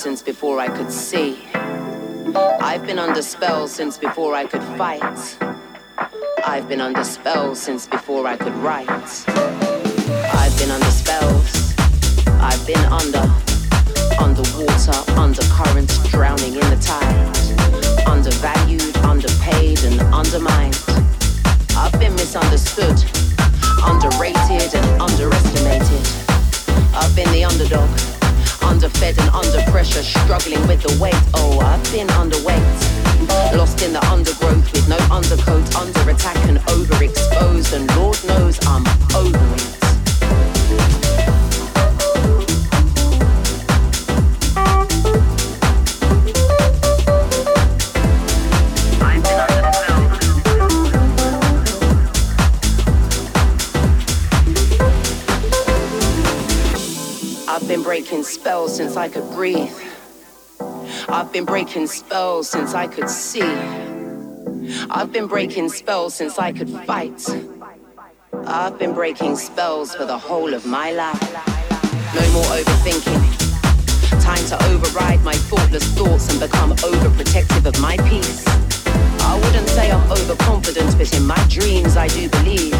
since before I could see. I've been under spell since before I could fight. I've been under spell since before I could write. I've been under spells. I've been under, underwater, undercurrent, drowning in the tide. Undervalued, underpaid, and undermined. I've been misunderstood, underrated, and underestimated. I've been the underdog underfed and under pressure, struggling with the weight. Oh, I've been underweight. Lost in the undergrowth with no undercoat, under attack and overexposed, and Lord knows I'm over. Breaking spells since I could breathe. I've been breaking spells since I could see. I've been breaking spells since I could fight. I've been breaking spells for the whole of my life. No more overthinking. Time to override my thoughtless thoughts and become overprotective of my peace. I wouldn't say I'm overconfident, but in my dreams I do believe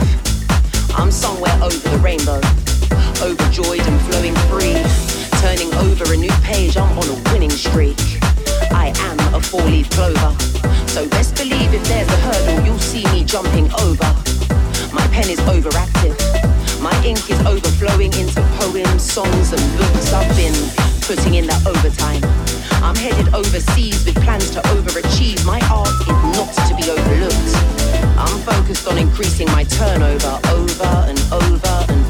I'm somewhere over the rainbow overjoyed and flowing free. Turning over a new page, I'm on a winning streak. I am a four-leaf clover. So best believe if there's a hurdle, you'll see me jumping over. My pen is overactive. My ink is overflowing into poems, songs, and books. I've been putting in that overtime. I'm headed overseas with plans to overachieve. My art is not to be overlooked. I'm focused on increasing my turnover over and over and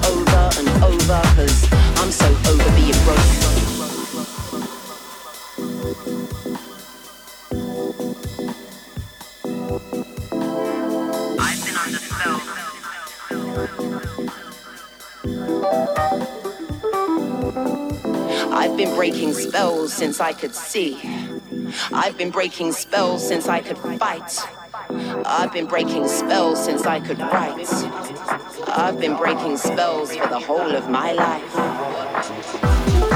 since I could see. I've been breaking spells since I could fight. I've been breaking spells since I could write. I've been breaking spells for the whole of my life.